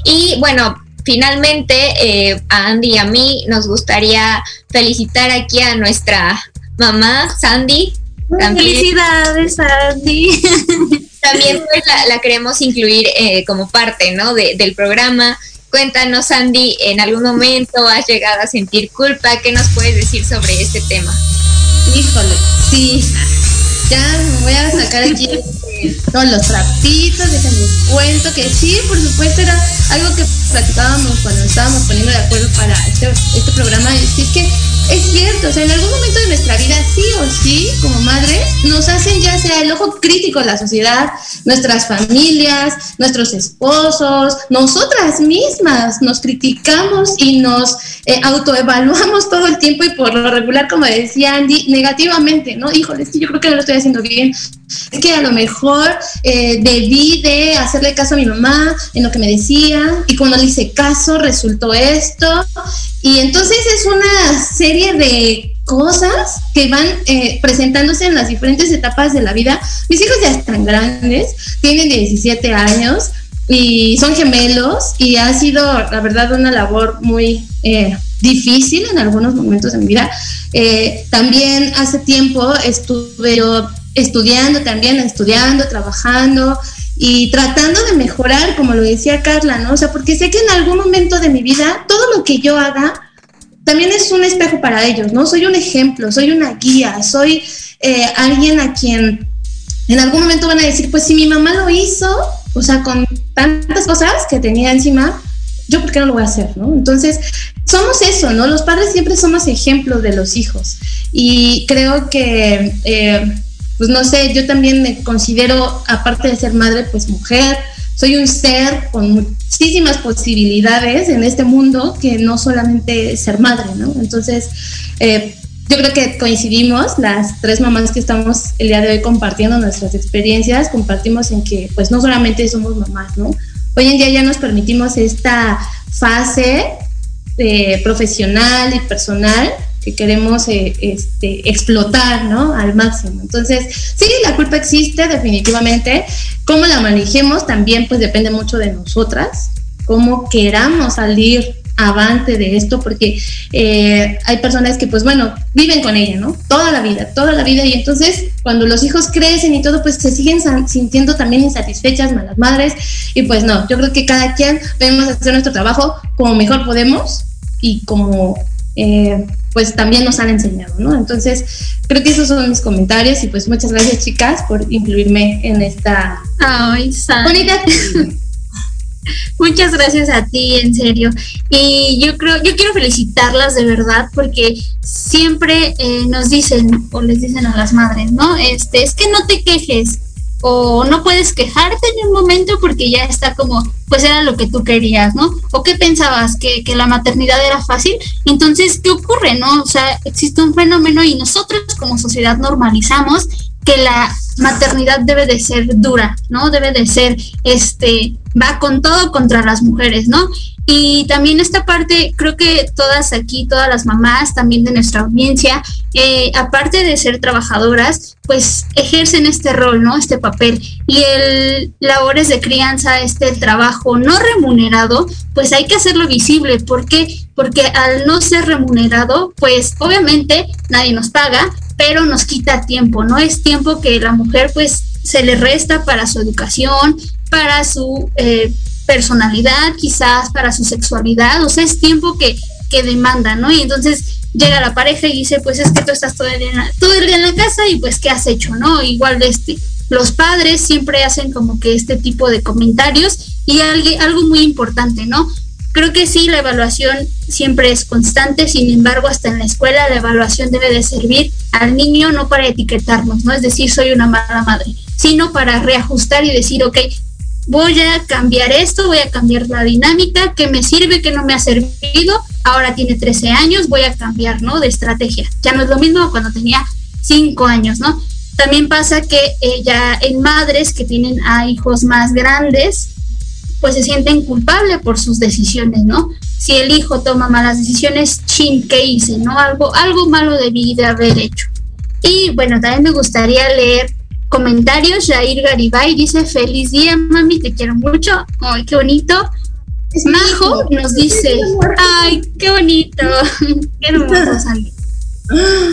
Speaker 5: Y bueno, finalmente eh, a Andy y a mí nos gustaría felicitar aquí a nuestra mamá, Sandy.
Speaker 7: Felicidades, Sandy. [LAUGHS]
Speaker 5: también pues la, queremos incluir eh, como parte, ¿no? del programa. Cuéntanos, Sandy, ¿en algún momento has llegado a sentir culpa? ¿Qué nos puedes decir sobre este tema?
Speaker 6: Híjole, sí. Ya me voy a sacar aquí este, todos los trapitos, déjenme cuento que sí, por supuesto era algo que platicábamos cuando estábamos poniendo de acuerdo para este, este programa, es que es cierto, o sea, en algún momento de nuestra vida, sí o sí, como madres, nos hacen ya sea el ojo crítico de la sociedad, nuestras familias, nuestros esposos, nosotras mismas nos criticamos y nos eh, autoevaluamos todo el tiempo y por lo regular, como decía Andy, negativamente, ¿no? Híjole, es que yo creo que no lo estoy haciendo bien. Es que a lo mejor eh, debí de hacerle caso a mi mamá en lo que me decía y cuando le hice caso resultó esto. Y entonces es una serie de cosas que van eh, presentándose en las diferentes etapas de la vida. Mis hijos ya están grandes, tienen 17 años y son gemelos y ha sido, la verdad, una labor muy eh, difícil en algunos momentos de mi vida. Eh, también hace tiempo estuve yo estudiando también, estudiando, trabajando y tratando de mejorar, como lo decía Carla, ¿no? O sea, porque sé que en algún momento de mi vida todo lo que yo haga también es un espejo para ellos, ¿no? Soy un ejemplo, soy una guía, soy eh, alguien a quien en algún momento van a decir, pues si mi mamá lo hizo, o sea, con tantas cosas que tenía encima, yo por qué no lo voy a hacer, ¿no? Entonces, somos eso, ¿no? Los padres siempre somos ejemplos de los hijos y creo que... Eh, pues no sé, yo también me considero, aparte de ser madre, pues mujer, soy un ser con muchísimas posibilidades en este mundo que no solamente ser madre, ¿no? Entonces, eh, yo creo que coincidimos las tres mamás que estamos el día de hoy compartiendo nuestras experiencias, compartimos en que pues no solamente somos mamás, ¿no? Hoy en día ya nos permitimos esta fase profesional y personal que queremos eh, este, explotar, ¿no? Al máximo. Entonces, sí, la culpa existe definitivamente. Cómo la manejemos también, pues depende mucho de nosotras. Cómo queramos salir avante de esto, porque eh, hay personas que, pues bueno, viven con ella, ¿no? Toda la vida, toda la vida. Y entonces, cuando los hijos crecen y todo, pues se siguen sintiendo también insatisfechas, malas madres. Y pues no, yo creo que cada quien debemos hacer nuestro trabajo como mejor podemos y como eh, pues también nos han enseñado, ¿no? Entonces, creo que esos son mis comentarios y pues muchas gracias chicas por incluirme en esta
Speaker 7: Ay, bonita. [LAUGHS] Muchas gracias a ti, en serio. Y yo creo, yo quiero felicitarlas de verdad porque siempre eh, nos dicen o les dicen a las madres, ¿no? Este, es que no te quejes, o no puedes quejarte en un momento porque ya está como, pues era lo que tú querías, ¿no? O qué pensabas, que, que la maternidad era fácil. Entonces, ¿qué ocurre, no? O sea, existe un fenómeno y nosotros como sociedad normalizamos que la maternidad debe de ser dura, ¿no? Debe de ser, este, va con todo contra las mujeres, ¿no? Y también esta parte, creo que todas aquí, todas las mamás también de nuestra audiencia, eh, aparte de ser trabajadoras, pues ejercen este rol, ¿no? Este papel. Y el labores de crianza, este trabajo no remunerado, pues hay que hacerlo visible. ¿Por qué? Porque al no ser remunerado, pues obviamente nadie nos paga, pero nos quita tiempo, ¿no? Es tiempo que la mujer pues se le resta para su educación, para su eh, personalidad, quizás para su sexualidad, o sea, es tiempo que, que demanda, ¿no? Y entonces llega la pareja y dice, pues es que tú estás todo el, día en la, todo el día en la casa y pues, ¿qué has hecho, no? Igual este, los padres siempre hacen como que este tipo de comentarios y algo, algo muy importante, ¿no? Creo que sí, la evaluación siempre es constante, sin embargo, hasta en la escuela la evaluación debe de servir al niño no para etiquetarnos, no es decir, soy una mala madre, sino para reajustar y decir, ok, voy a cambiar esto, voy a cambiar la dinámica, que me sirve, que no me ha servido, ahora tiene 13 años, voy a cambiar, ¿no? De estrategia. Ya no es lo mismo cuando tenía 5 años, ¿no? También pasa que eh, ya en madres que tienen a hijos más grandes, pues se sienten culpables por sus decisiones, ¿no? Si el hijo toma malas decisiones, chin, ¿qué hice? ¿No? Algo, algo malo debí de haber hecho. Y bueno, también me gustaría leer comentarios. Jair Garibay dice, feliz día, mami, te quiero mucho. Ay, qué bonito. Majo nos dice, ay, qué bonito. [LAUGHS] qué hermoso, [LAUGHS]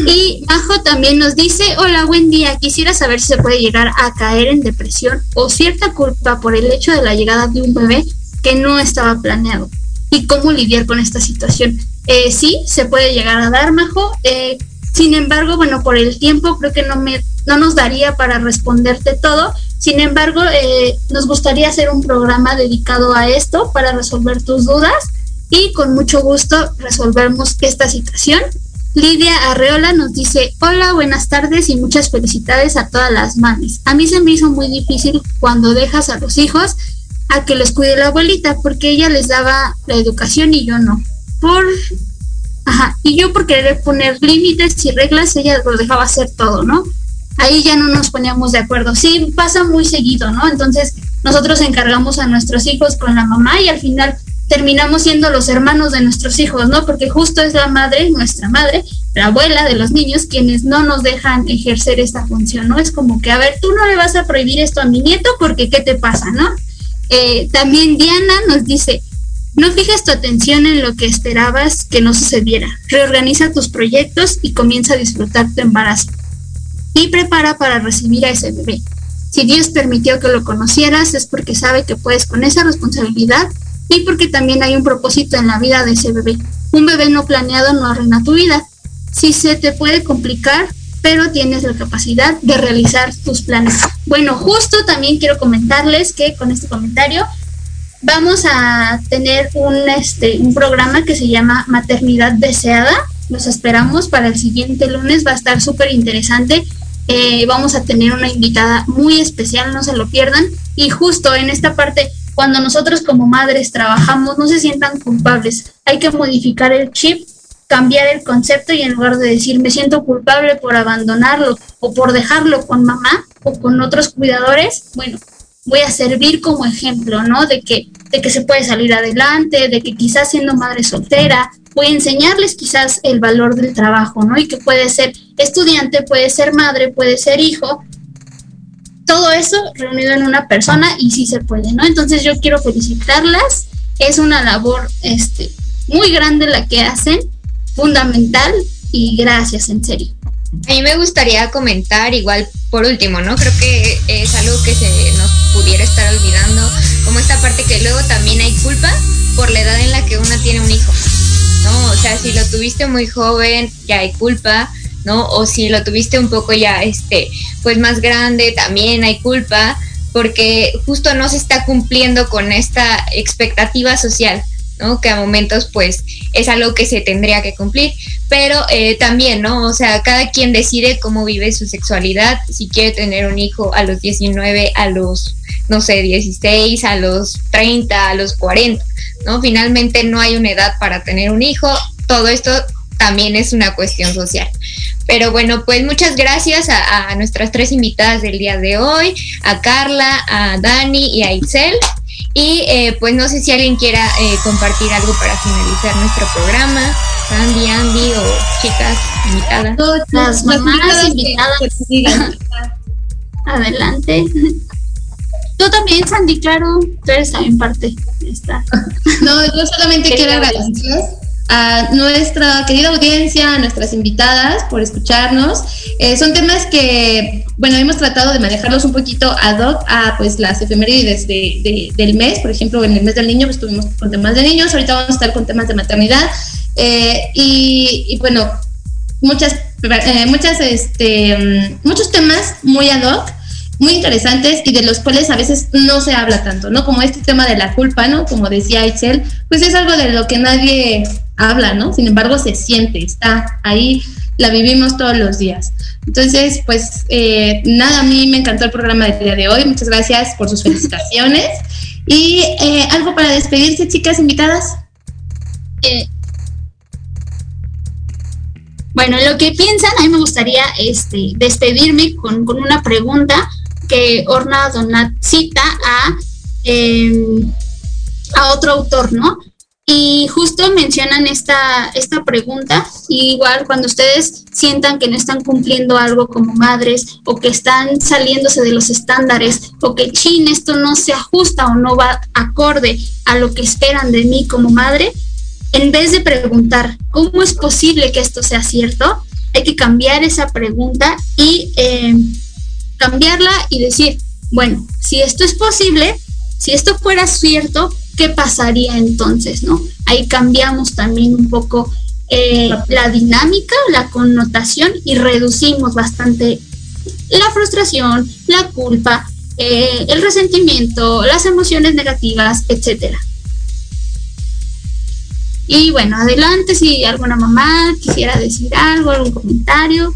Speaker 7: Y Majo también nos dice, hola, buen día, quisiera saber si se puede llegar a caer en depresión o cierta culpa por el hecho de la llegada de un bebé que no estaba planeado y cómo lidiar con esta situación. Eh, sí, se puede llegar a dar, Majo. Eh, sin embargo, bueno, por el tiempo creo que no, me, no nos daría para responderte todo. Sin embargo, eh, nos gustaría hacer un programa dedicado a esto para resolver tus dudas y con mucho gusto resolvemos esta situación Lidia Arreola nos dice, hola, buenas tardes y muchas felicidades a todas las mamis. A mí se me hizo muy difícil cuando dejas a los hijos a que los cuide la abuelita, porque ella les daba la educación y yo no. Por... Ajá, y yo por querer poner límites y reglas, ella lo dejaba hacer todo, ¿no? Ahí ya no nos poníamos de acuerdo. Sí, pasa muy seguido, ¿no? Entonces nosotros encargamos a nuestros hijos con la mamá y al final terminamos siendo los hermanos de nuestros hijos, ¿no? Porque justo es la madre, nuestra madre, la abuela de los niños, quienes no nos dejan ejercer esta función, ¿no? Es como que, a ver, tú no le vas a prohibir esto a mi nieto porque ¿qué te pasa, no? Eh, también Diana nos dice, no fijes tu atención en lo que esperabas que no sucediera. Reorganiza tus proyectos y comienza a disfrutar tu embarazo. Y prepara para recibir a ese bebé. Si Dios permitió que lo conocieras es porque sabe que puedes con esa responsabilidad y porque también hay un propósito en la vida de ese bebé. Un bebé no planeado no arruina tu vida. Sí se te puede complicar, pero tienes la capacidad de realizar tus planes. Bueno, justo también quiero comentarles que con este comentario vamos a tener un, este, un programa que se llama Maternidad Deseada. Los esperamos para el siguiente lunes, va a estar súper interesante eh, vamos a tener una invitada muy especial, no se lo pierdan. Y justo en esta parte, cuando nosotros como madres trabajamos, no se sientan culpables. Hay que modificar el chip, cambiar el concepto y en lugar de decir me siento culpable por abandonarlo o por dejarlo con mamá o con otros cuidadores, bueno, voy a servir como ejemplo, ¿no? De que, de que se puede salir adelante, de que quizás siendo madre soltera, voy a enseñarles quizás el valor del trabajo, ¿no? Y que puede ser estudiante, puede ser madre, puede ser hijo, todo eso reunido en una persona y sí se puede, ¿no? Entonces yo quiero felicitarlas, es una labor este, muy grande la que hacen, fundamental y gracias, en serio.
Speaker 5: A mí me gustaría comentar igual por último, ¿no? Creo que es algo que se nos pudiera estar olvidando, como esta parte que luego también hay culpa por la edad en la que una tiene un hijo, ¿no? O sea, si lo tuviste muy joven, ya hay culpa, ¿no? O si lo tuviste un poco ya, este, pues más grande, también hay culpa, porque justo no se está cumpliendo con esta expectativa social. ¿no? Que a momentos pues es algo que se tendría que cumplir, pero eh, también, ¿no? O sea, cada quien decide cómo vive su sexualidad, si quiere tener un hijo a los 19, a los, no sé, 16, a los 30, a los 40, ¿no? Finalmente no hay una edad para tener un hijo, todo esto también es una cuestión social. Pero bueno, pues muchas gracias a, a nuestras tres invitadas del día de hoy, a Carla, a Dani y a Itzel. Y eh, pues no sé si alguien quiera eh, compartir algo para finalizar nuestro programa. Sandy, Andy o chicas invitadas.
Speaker 7: Las mamás invitadas. Adelante. Tú también, Sandy, claro. Tú eres también parte de esta.
Speaker 6: No, yo solamente quiero agradecer a nuestra querida audiencia, a nuestras invitadas por escucharnos. Eh, son temas que, bueno, hemos tratado de manejarlos un poquito ad hoc a pues las efemérides de, del mes. Por ejemplo, en el mes del niño pues estuvimos con temas de niños, ahorita vamos a estar con temas de maternidad. Eh, y, bueno, muchas, eh, muchas, este, mm, muchos temas muy ad hoc muy interesantes y de los cuales a veces no se habla tanto, ¿no? Como este tema de la culpa, ¿no? Como decía Itzel, pues es algo de lo que nadie habla, ¿no? Sin embargo, se siente, está ahí, la vivimos todos los días. Entonces, pues eh, nada, a mí me encantó el programa del día de hoy. Muchas gracias por sus felicitaciones. [LAUGHS] Y eh, algo para despedirse, chicas invitadas.
Speaker 7: Eh, bueno, lo que piensan, a mí me gustaría este, despedirme con, con una pregunta que Orna Donat cita a, em, a otro autor, ¿no? Y justo mencionan esta, esta pregunta, igual cuando ustedes sientan que no están cumpliendo algo como madres o que están saliéndose de los estándares o que chin, esto no se ajusta o no va acorde a lo que esperan de mí como madre, en vez de preguntar cómo es posible que esto sea cierto, hay que cambiar esa pregunta y eh, cambiarla y decir, bueno, si esto es posible, si esto fuera cierto, ¿qué pasaría entonces? ¿no? Ahí cambiamos también un poco eh, la dinámica, la connotación y reducimos bastante la frustración, la culpa, eh, el resentimiento, las emociones negativas, etcétera. Y bueno, adelante si alguna mamá quisiera decir algo, algún comentario.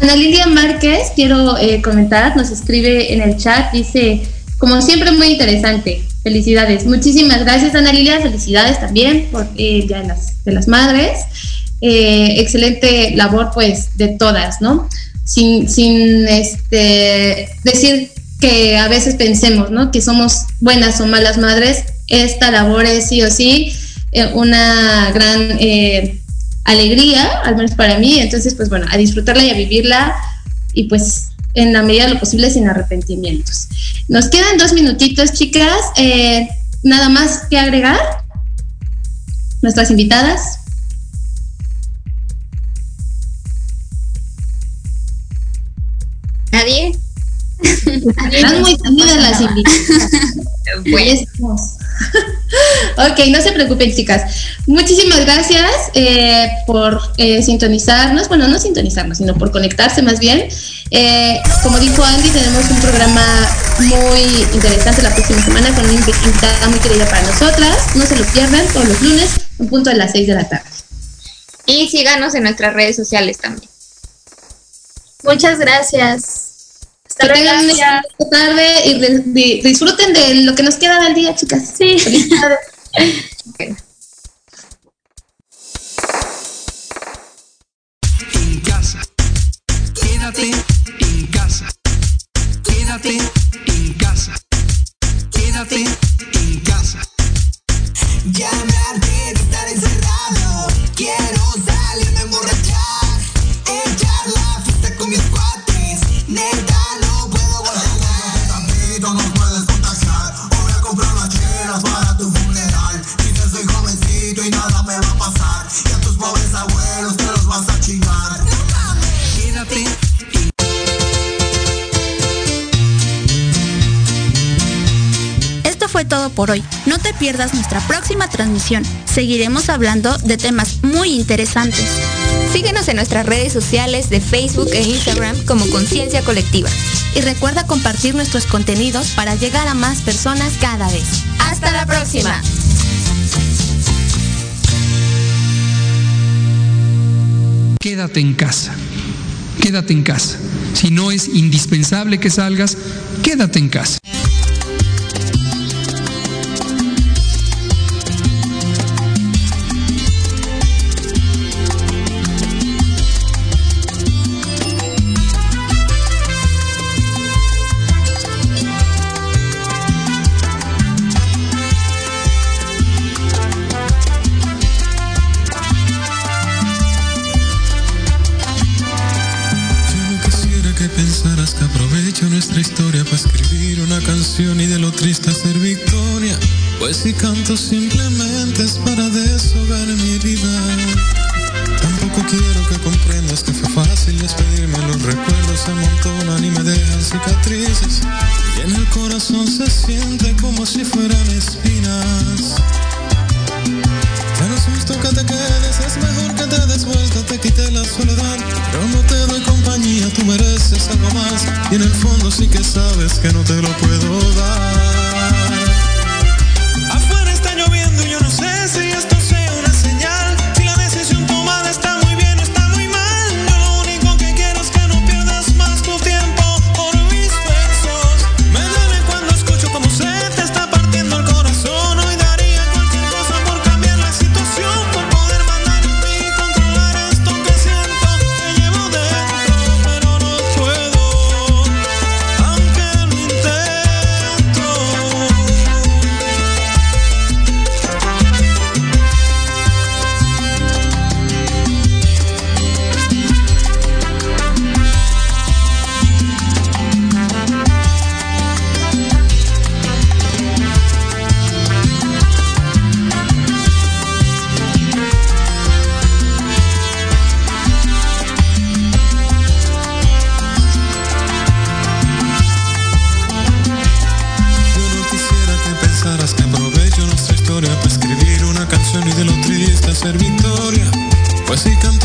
Speaker 6: Ana Lilia Márquez, quiero eh, comentar, nos escribe en el chat, dice, como siempre, muy interesante. Felicidades. Muchísimas gracias, Ana Lilia. Felicidades también por el Día de las, de las Madres. Eh, excelente labor, pues, de todas, ¿no? Sin, sin este, decir que a veces pensemos, ¿no? Que somos buenas o malas madres. Esta labor es sí o sí eh, una gran eh, alegría, al menos para mí. Entonces, pues bueno, a disfrutarla y a vivirla. Y pues en la medida de lo posible sin arrepentimientos. Nos quedan dos minutitos, chicas. Eh, nada más que agregar. Nuestras invitadas.
Speaker 5: Nadie.
Speaker 6: Están muy tímidas las [LAUGHS] invitadas. Pues. [LAUGHS] Ok, no se preocupen chicas. Muchísimas gracias eh, por eh, sintonizarnos, bueno, no sintonizarnos, sino por conectarse más bien. Eh, como dijo Andy, tenemos un programa muy interesante la próxima semana con una invitada muy querida para nosotras. No se lo pierdan todos los lunes en punto de las 6 de la tarde.
Speaker 5: Y síganos en nuestras redes sociales también.
Speaker 7: Muchas gracias.
Speaker 6: Hasta que tengan una tarde y de, disfruten de lo que nos queda del día, chicas.
Speaker 7: Sí. okay.
Speaker 16: En casa. Quédate en casa. Quédate en casa. Quédate en casa.
Speaker 17: Ya me
Speaker 2: todo por hoy. No te pierdas nuestra próxima transmisión. Seguiremos hablando de temas muy interesantes.
Speaker 4: Síguenos en nuestras redes sociales de Facebook e Instagram como Conciencia Colectiva.
Speaker 2: Y recuerda compartir nuestros contenidos para llegar a más personas cada vez.
Speaker 4: Hasta la próxima.
Speaker 16: Quédate en casa. Quédate en casa. Si no es indispensable que salgas, quédate en casa.
Speaker 18: ser victoria, pues si cantamos